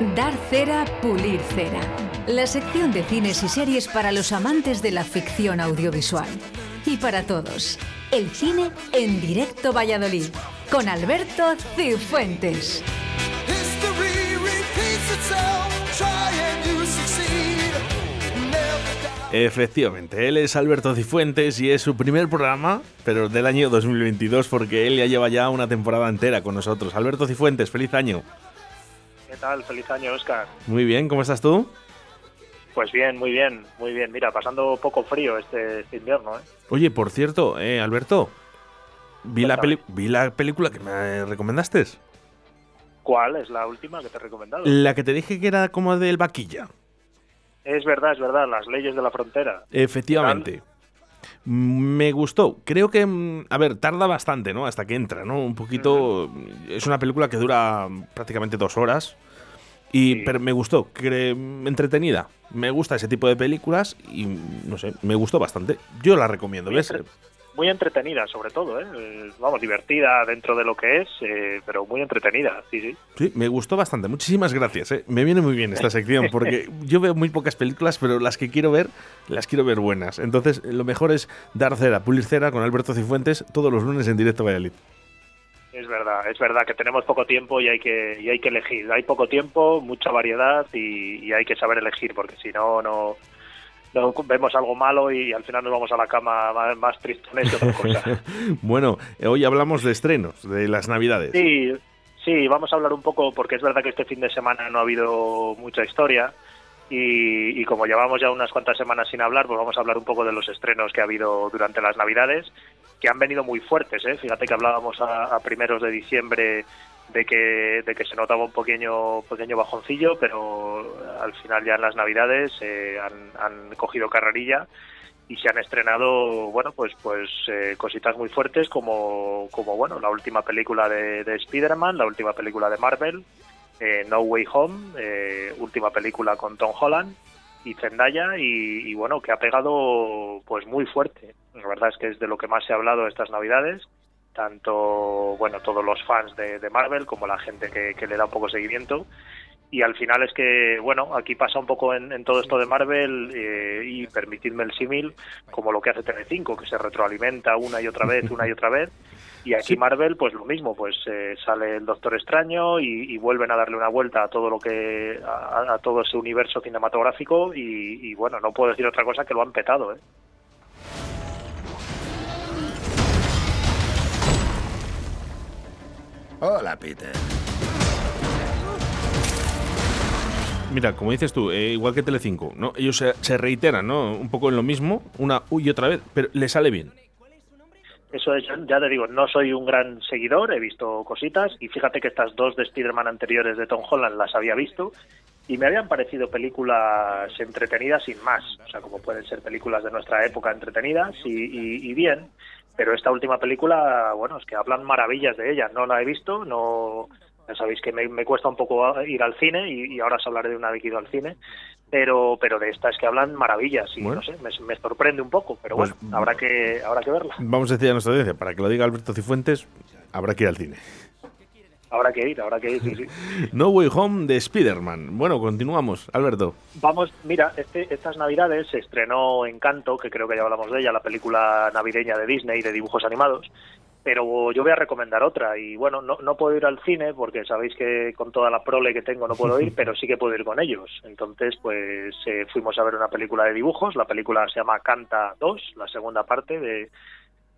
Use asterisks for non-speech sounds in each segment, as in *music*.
Dar cera, pulir cera. La sección de cines y series para los amantes de la ficción audiovisual. Y para todos, el cine en directo Valladolid, con Alberto Cifuentes. Efectivamente, él es Alberto Cifuentes y es su primer programa, pero del año 2022, porque él ya lleva ya una temporada entera con nosotros. Alberto Cifuentes, feliz año. ¿Qué tal? Feliz año, Oscar. Muy bien, ¿cómo estás tú? Pues bien, muy bien, muy bien. Mira, pasando poco frío este, este invierno. ¿eh? Oye, por cierto, eh, Alberto, vi la, vi la película que me recomendaste. ¿Cuál es la última que te he recomendado? La que te dije que era como del vaquilla. Es verdad, es verdad, las leyes de la frontera. Efectivamente. Me gustó. Creo que, mm, a ver, tarda bastante, ¿no? Hasta que entra, ¿no? Un poquito. Es una película que dura prácticamente dos horas. Y pero me gustó, entretenida. Me gusta ese tipo de películas y no sé, me gustó bastante. Yo la recomiendo, ¿ves? muy entretenida, sobre todo, ¿eh? Vamos, divertida dentro de lo que es, eh, pero muy entretenida, sí, sí. Sí, me gustó bastante. Muchísimas gracias, ¿eh? Me viene muy bien esta sección, porque *laughs* yo veo muy pocas películas, pero las que quiero ver, las quiero ver buenas. Entonces, lo mejor es dar cera, pulir cera con Alberto Cifuentes todos los lunes en directo Valladolid. Es verdad, es verdad que tenemos poco tiempo y hay que, y hay que elegir. Hay poco tiempo, mucha variedad y, y hay que saber elegir, porque si no, no vemos algo malo y al final nos vamos a la cama más, más tristones que otra cosa. *laughs* bueno, hoy hablamos de estrenos, de las Navidades. Sí, sí, vamos a hablar un poco, porque es verdad que este fin de semana no ha habido mucha historia. Y, como llevamos ya unas cuantas semanas sin hablar, pues vamos a hablar un poco de los estrenos que ha habido durante las Navidades, que han venido muy fuertes. ¿eh? Fíjate que hablábamos a primeros de diciembre de que, de que se notaba un pequeño, pequeño bajoncillo, pero al final ya en las Navidades eh, han, cogido carrerilla y se han estrenado, bueno, pues pues eh, cositas muy fuertes como, como, bueno, la última película de, de Spider-Man, la última película de Marvel, eh, No Way Home, última película con Tom Holland y Zendaya y, y, bueno, que ha pegado pues muy fuerte. La verdad es que es de lo que más se ha hablado estas Navidades tanto bueno todos los fans de, Marvel como la gente que, le da un poco seguimiento y al final es que bueno aquí pasa un poco en, todo esto de Marvel eh, y permitidme el símil como lo que hace TV5 que se retroalimenta una y otra vez una y otra vez *laughs* y aquí Marvel pues lo mismo pues eh, sale el Doctor Extraño y, vuelven a darle una vuelta a todo lo que a, todo ese universo cinematográfico y, y, bueno no puedo decir otra cosa que lo han petado ¿eh? Hola, Peter. Mira, como dices tú, eh, igual que Telecinco, ¿no? Ellos se, reiteran, ¿no? Un poco en lo mismo, una y otra vez, pero le sale bien. Eso es, ya te digo, no soy un gran seguidor, he visto cositas y fíjate que estas dos de Spider-Man anteriores de Tom Holland las había visto y me habían parecido películas entretenidas sin más, o sea, como pueden ser películas de nuestra época entretenidas y bien, pero esta última película, bueno, es que hablan maravillas de ella. No la he visto, no ya sabéis que me, cuesta un poco ir al cine y, ahora os hablaré de una vez que ido al cine, pero pero de esta es que hablan maravillas y no sé, me, sorprende un poco, pero pues bueno, habrá que habrá que verla. Vamos a decir a nuestra audiencia, para que lo diga Alberto Cifuentes, habrá que ir al cine. Habrá que ir, habrá que ir, sí, sí. *laughs* no Way Home de Spider-Man. Bueno, continuamos, Alberto. Vamos, mira, este, estas navidades se estrenó Encanto, que creo que ya hablamos de ella, la película navideña de Disney de dibujos animados, pero yo voy a recomendar otra y bueno, no, no puedo ir al cine porque sabéis que con toda la prole que tengo no puedo ir, *laughs* pero sí que puedo ir con ellos. Entonces, pues eh, fuimos a ver una película de dibujos, la película se llama Canta 2, la segunda parte de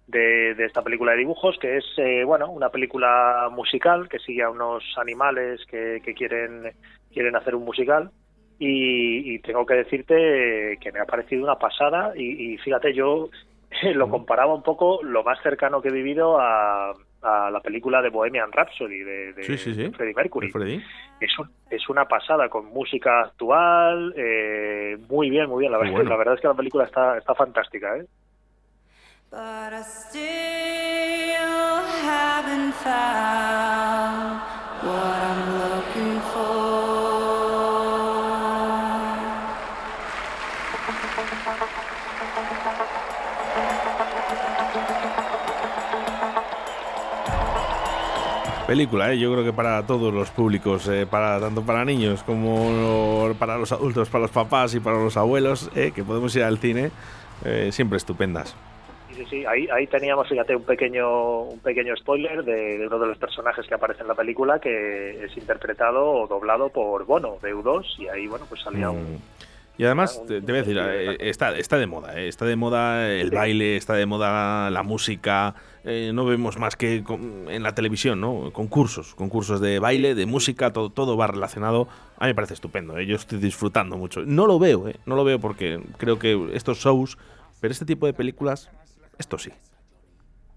de, esta película de dibujos, que es eh, bueno una película musical que sigue a unos animales que, quieren, quieren hacer un musical. Y, tengo que decirte que me ha parecido una pasada y, fíjate, yo *laughs* lo comparaba un poco lo más cercano que he vivido a, la película de Bohemian Rhapsody de, Freddie Mercury. Es, es una pasada con música actual, eh, muy bien, muy bien. La, verdad, la verdad es que la película está, está fantástica. ¿eh? But película, ¿eh? yo creo que para todos los públicos, eh, para tanto para niños como para los adultos, para los papás y para los abuelos, eh, que podemos ir al cine, eh, siempre estupendas. Sí, sí, ahí, ahí teníamos, fíjate, un pequeño, un pequeño spoiler de, uno de los personajes que aparece en la película que es interpretado o doblado por Bono, de U2, y ahí, bueno, pues salía un... Y además, te, voy a decir, eh, está, está de moda, eh, está de moda el baile, está de moda la música, eh, no vemos más que en la televisión, ¿no? Concursos, concursos de baile, de música, todo, todo va relacionado. A mí me parece estupendo, yo estoy disfrutando mucho. No lo veo, ¿eh? No lo veo porque creo que estos shows, pero este tipo de películas, esto sí.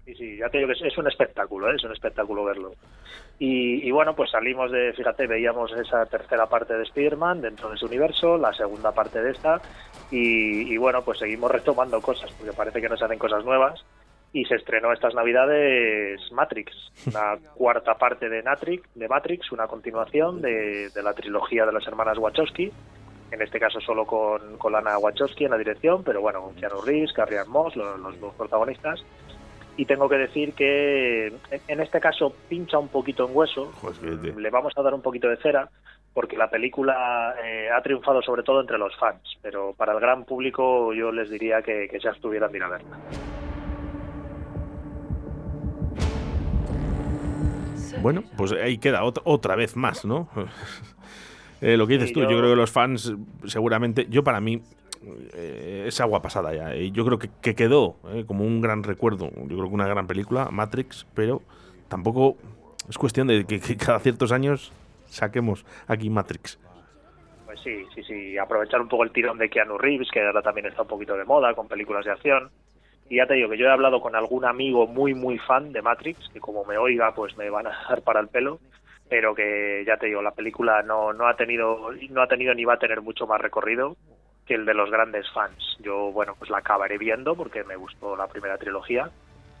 Sí, sí, ya te digo que es, un espectáculo, ¿eh? es un espectáculo verlo. Y, bueno, pues salimos de, fíjate, veíamos esa tercera parte de Spider-Man dentro de ese universo, la segunda parte de esta, y, bueno, pues seguimos retomando cosas, porque parece que nos hacen cosas nuevas. Y se estrenó estas navidades Matrix, la *laughs* cuarta parte de Matrix, de Matrix una continuación de, la trilogía de las hermanas Wachowski, en este caso solo con, con Lana Wachowski en la dirección, pero bueno, con Keanu Reeves, Carrie Moss, los dos protagonistas y tengo que decir que en este caso pincha un poquito en hueso, le vamos a dar un poquito de cera, porque la película eh, ha triunfado sobre todo entre los fans, pero para el gran público yo les diría que, que ya estuvieran bien a verla. Bueno, pues ahí queda otra, vez más, ¿no? *laughs* Eh, lo que dices tú, yo creo que los fans seguramente, yo para mí eh, es agua pasada ya. Y yo creo que, quedó eh, como un gran recuerdo. Yo creo que una gran película, Matrix, pero tampoco es cuestión de que, cada ciertos años saquemos aquí Matrix. Pues sí, sí, sí. Aprovechar un poco el tirón de Keanu Reeves, que ahora también está un poquito de moda con películas de acción. Y ya te digo que yo he hablado con algún amigo muy, muy fan de Matrix, que como me oiga, pues me van a dar para el pelo pero que ya te digo la película no no ha tenido no ha tenido ni va a tener mucho más recorrido que el de los grandes fans. Yo, bueno, pues la acabaré viendo porque me gustó la primera trilogía,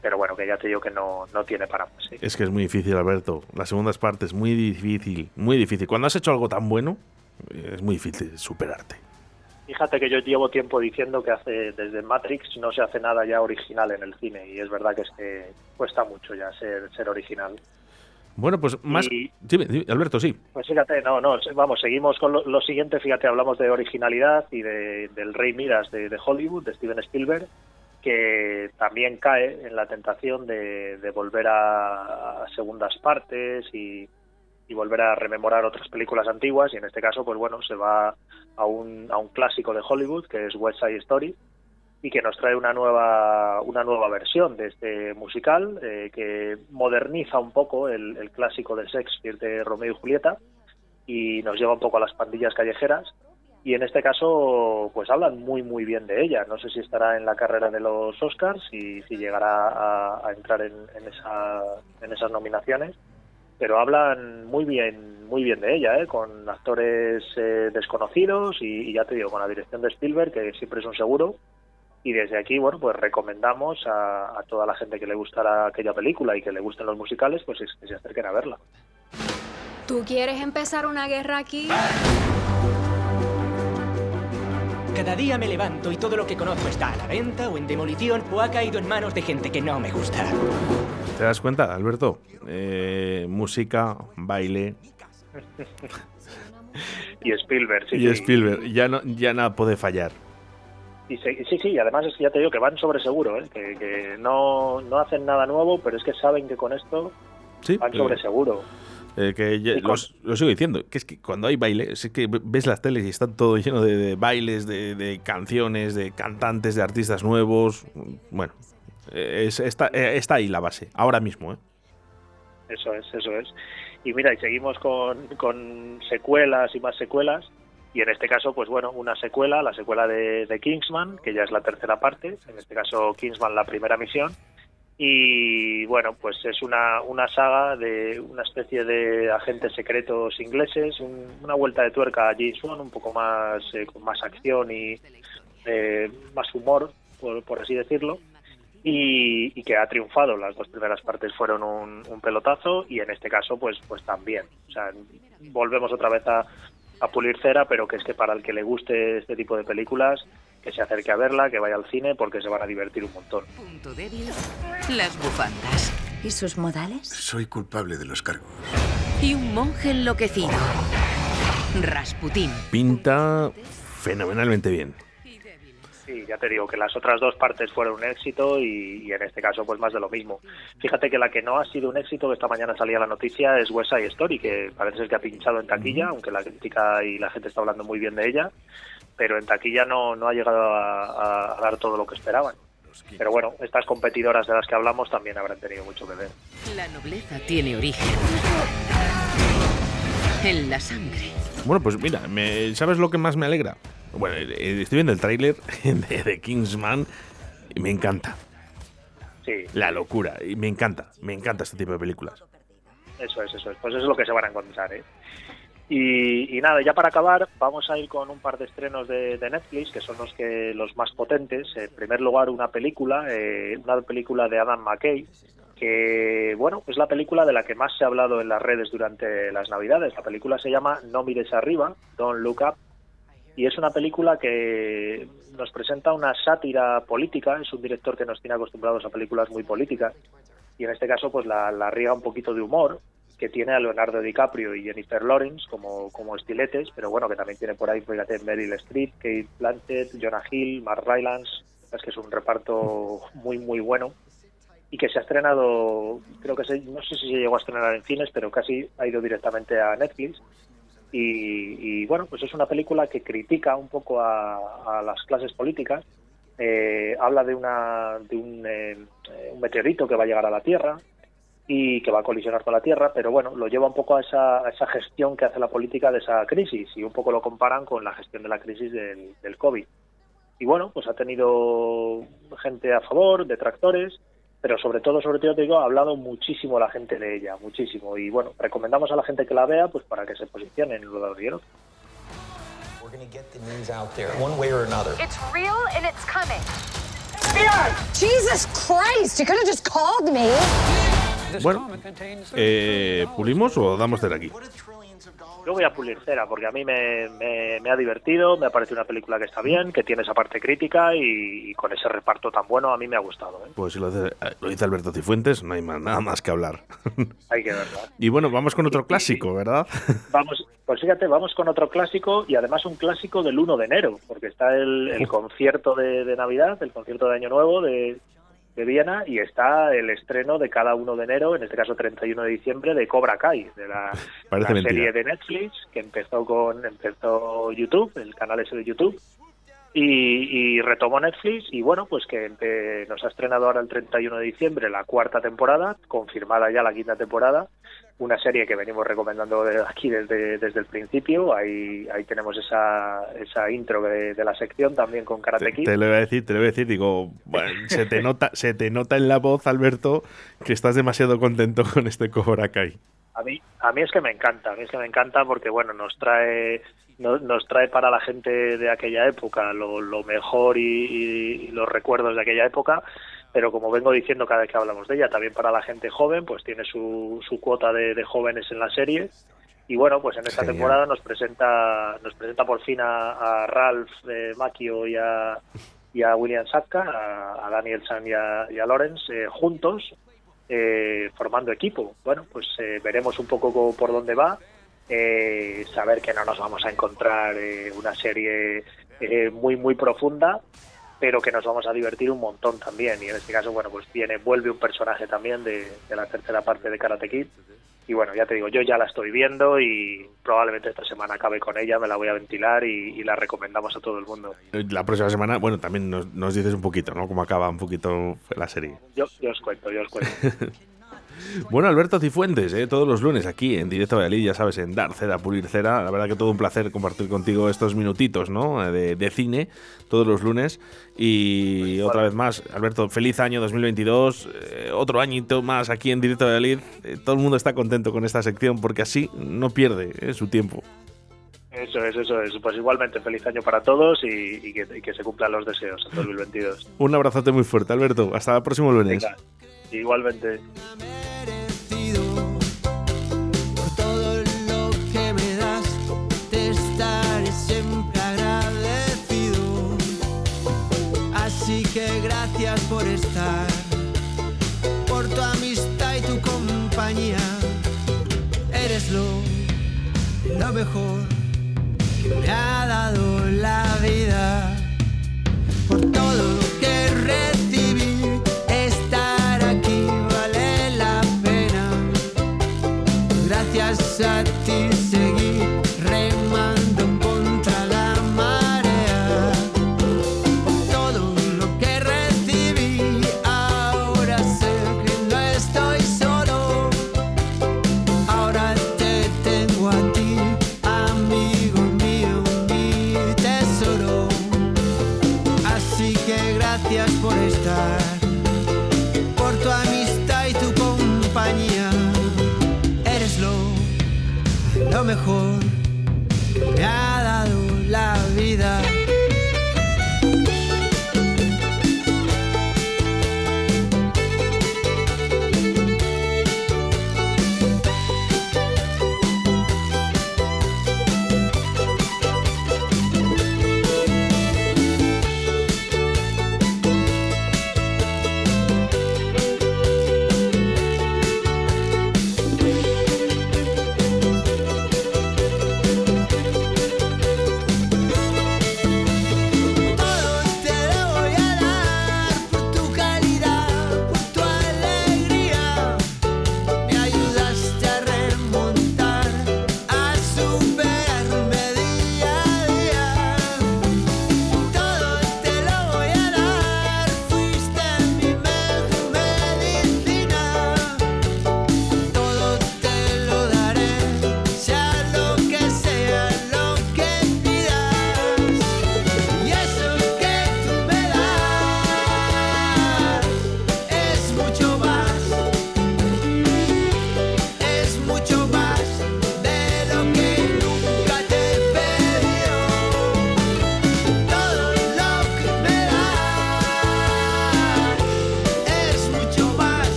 pero bueno, que ya te digo que no, no tiene para más. Es que es muy difícil, Alberto. Las segundas partes, muy difícil, muy difícil. Cuando has hecho algo tan bueno, es muy difícil superarte. Fíjate que yo llevo tiempo diciendo que hace desde Matrix no se hace nada ya original en el cine y es verdad que es que cuesta mucho ya ser, ser original. Bueno, pues más... Alberto, sí. Pues fíjate, no, no, vamos, seguimos con lo, siguiente, fíjate, hablamos de originalidad y de, del Rey Miras de, Hollywood, de Steven Spielberg, que también cae en la tentación de, volver a, segundas partes y, y, volver a rememorar otras películas antiguas y en este caso, pues bueno, se va a un, a un clásico de Hollywood que es West Side Story y que nos trae una nueva una nueva versión de este musical eh, que moderniza un poco el, clásico de Shakespeare de Romeo y Julieta y nos lleva un poco a las pandillas callejeras y en este caso pues hablan muy muy bien de ella no sé si estará en la carrera de los Oscars y si llegará a, entrar en, esa, en esas nominaciones pero hablan muy bien muy bien de ella ¿eh? con actores eh, desconocidos y, y ya te digo con la dirección de Spielberg que siempre es un seguro y desde aquí, bueno, pues recomendamos a, toda la gente que le gustara aquella película y que le gusten los musicales, pues que se acerquen a verla. ¿Tú quieres empezar una guerra aquí? Cada día me levanto y todo lo que conozco está a la venta o en demolición o ha caído en manos de gente que no me gusta. ¿Te das cuenta, Alberto? Eh, música, baile. *laughs* y Spielberg, sí. Y Spielberg, ya, no, ya nada puede fallar. Y sí, sí, además es que ya te digo que van sobre seguro, ¿eh? que, no, no, hacen nada nuevo, pero es que saben que con esto van sobre eh, seguro. Eh, que lo sigo diciendo, que es que cuando hay baile, es que ves las teles y están todo lleno de, bailes, de, canciones, de cantantes, de artistas nuevos. Bueno, es, está, está ahí la base, ahora mismo. ¿eh? Eso es, eso es. Y mira, y seguimos con, con secuelas y más secuelas y en este caso, pues bueno, una secuela, la secuela de, Kingsman, que ya es la tercera parte, en este caso Kingsman la primera misión, y bueno, pues es una, una saga de una especie de agentes secretos ingleses, una vuelta de tuerca a James Bond, un poco más eh, con más acción y eh, más humor, por, así decirlo, y, que ha triunfado. Las dos primeras partes fueron un, un, pelotazo y en este caso, pues, pues también. O sea, volvemos otra vez a, a pulir cera, pero que es que para el que le guste este tipo de películas, que se acerque a verla, que vaya al cine, porque se van a divertir un montón. Punto débil, las bufandas. ¿Y sus modales? Soy culpable de los cargos. Y un monje enloquecido. Rasputín. Pinta fenomenalmente bien. Sí, ya te digo que las otras dos partes fueron un éxito y, y, en este caso pues más de lo mismo. Fíjate que la que no ha sido un éxito, que esta mañana salía la noticia, es West Side Story, que parece ser que ha pinchado en taquilla, aunque la crítica y la gente está hablando muy bien de ella, pero en taquilla no, no ha llegado a, a dar todo lo que esperaban. Pero bueno, estas competidoras de las que hablamos también habrán tenido mucho que ver. La nobleza tiene origen en la sangre. Bueno, pues mira, me, ¿sabes lo que más me alegra? Bueno, eh, estoy viendo el tráiler *laughs* de, de, Kingsman y me encanta. Sí. La locura. Y me encanta, me encanta este tipo de películas. Eso es, eso es. Pues eso es lo que se van a encontrar, ¿eh? Y, y, nada, ya para acabar, vamos a ir con un par de estrenos de, de, Netflix, que son los que los más potentes. En primer lugar, una película, eh, una película de Adam McKay, que, bueno, es la película de la que más se ha hablado en las redes durante las Navidades. La película se llama No mires arriba, Don't Look Up, y es una película que nos presenta una sátira política. Es un director que nos tiene acostumbrados a películas muy políticas, y en este caso, pues la, la riega un poquito de humor que tiene a Leonardo DiCaprio y Jennifer Lawrence como, como estiletes, pero bueno, que también tiene por ahí, fíjate, Meryl Streep, Kate Blanchett, Jonah Hill, Mark Rylance, es que es un reparto muy, muy bueno y que se ha estrenado, creo que se, no sé si se llegó a estrenar en cines, pero casi ha ido directamente a Netflix. Y, y bueno, pues es una película que critica un poco a, a las clases políticas. Eh, habla de, una, de un, eh, un meteorito que va a llegar a la Tierra, y que va a colisionar con la Tierra, pero bueno, lo lleva un poco a esa, a esa, gestión que hace la política de esa crisis y un poco lo comparan con la gestión de la crisis del, del COVID. Y bueno, pues ha tenido gente a favor, detractores, pero sobre todo, sobre todo te digo, ha hablado muchísimo la gente de ella, muchísimo. Y bueno, recomendamos a la gente que la vea pues para que se posicione en lugar de otro. We're going to get the news out there one way or another. It's real and it's coming. Jesus Christ, you could have just called me. Bueno, eh, ¿pulimos o damos de aquí? Yo voy a pulir cera porque a mí me, me, me, ha divertido, me ha parecido una película que está bien, que tiene esa parte crítica y, y con ese reparto tan bueno a mí me ha gustado. ¿eh? Pues si lo dice, lo dice Alberto Cifuentes, no hay más, nada más que hablar. *laughs* Hay que verlo. Y bueno, vamos con otro clásico, ¿verdad? *laughs* Vamos, pues fíjate, vamos con otro clásico y además un clásico del 1 de enero, porque está el, el concierto de, de Navidad, el concierto de Año Nuevo de, de Viena y está el estreno de cada 1 de enero, en este caso 31 de diciembre, de Cobra Kai, de la, la serie de Netflix que empezó con empezó YouTube, el canal ese de YouTube. Y, y retomó Netflix y bueno, pues que nos ha estrenado ahora el 31 de diciembre la cuarta temporada, confirmada ya la quinta temporada, una serie que venimos recomendando aquí desde, desde el principio. Ahí, ahí tenemos esa, esa intro de, de la sección también con Karate Kid. Te, te, lo voy a decir, te lo voy a decir, digo, bueno, *laughs* se te nota, se te nota en la voz, Alberto, que estás demasiado contento con este Cobra Kai. A mí, a mí es que me encanta, a mí es que me encanta porque bueno, nos trae nos, nos trae para la gente de aquella época lo, lo mejor y, y, los recuerdos de aquella época pero como vengo diciendo cada vez que hablamos de ella, también para la gente joven, pues tiene su, su cuota de, de jóvenes en la serie. Y bueno, pues en esta Genial. temporada nos presenta, nos presenta por fin a, a Ralph de Macchio y a, y a William Satka, a, a Daniel San y a, y a Lawrence, eh, juntos, eh, formando equipo. Bueno, pues eh, veremos un poco por dónde va. Eh, saber que no nos vamos a encontrar eh, una serie eh, muy, muy profunda, pero que nos vamos a divertir un montón también. Y en este caso, bueno, pues viene, vuelve un personaje también de, de la tercera parte de Karate Kid. Y bueno, ya te digo, yo ya la estoy viendo y probablemente esta semana acabe con ella, me la voy a ventilar y, y la recomendamos a todo el mundo. La próxima semana, bueno, también nos, nos dices un poquito, ¿no? Cómo acaba un poquito la serie. Yo, yo os cuento, yo os cuento. *laughs* Bueno, Alberto Cifuentes, ¿eh? todos los lunes aquí en Directo Valladolid, ya sabes, en Dar Cera, Pulir Cera. La verdad que todo un placer compartir contigo estos minutitos ¿no? de, de cine todos los lunes. Y otra vez más, Alberto, feliz año 2022, eh, otro añito más aquí en Directo Valladolid. Eh, todo el mundo está contento con esta sección porque así no pierde eh, su tiempo. Eso es, eso es. Pues igualmente, feliz año para todos y, y, que, y que, se cumplan los deseos en 2022. Un abrazote muy fuerte, Alberto. Hasta el próximo lunes. Venga, igualmente. Así que gracias por estar, por tu amistad compañía. Eres lo, lo mejor que me ha dado la vida. Por todo lo que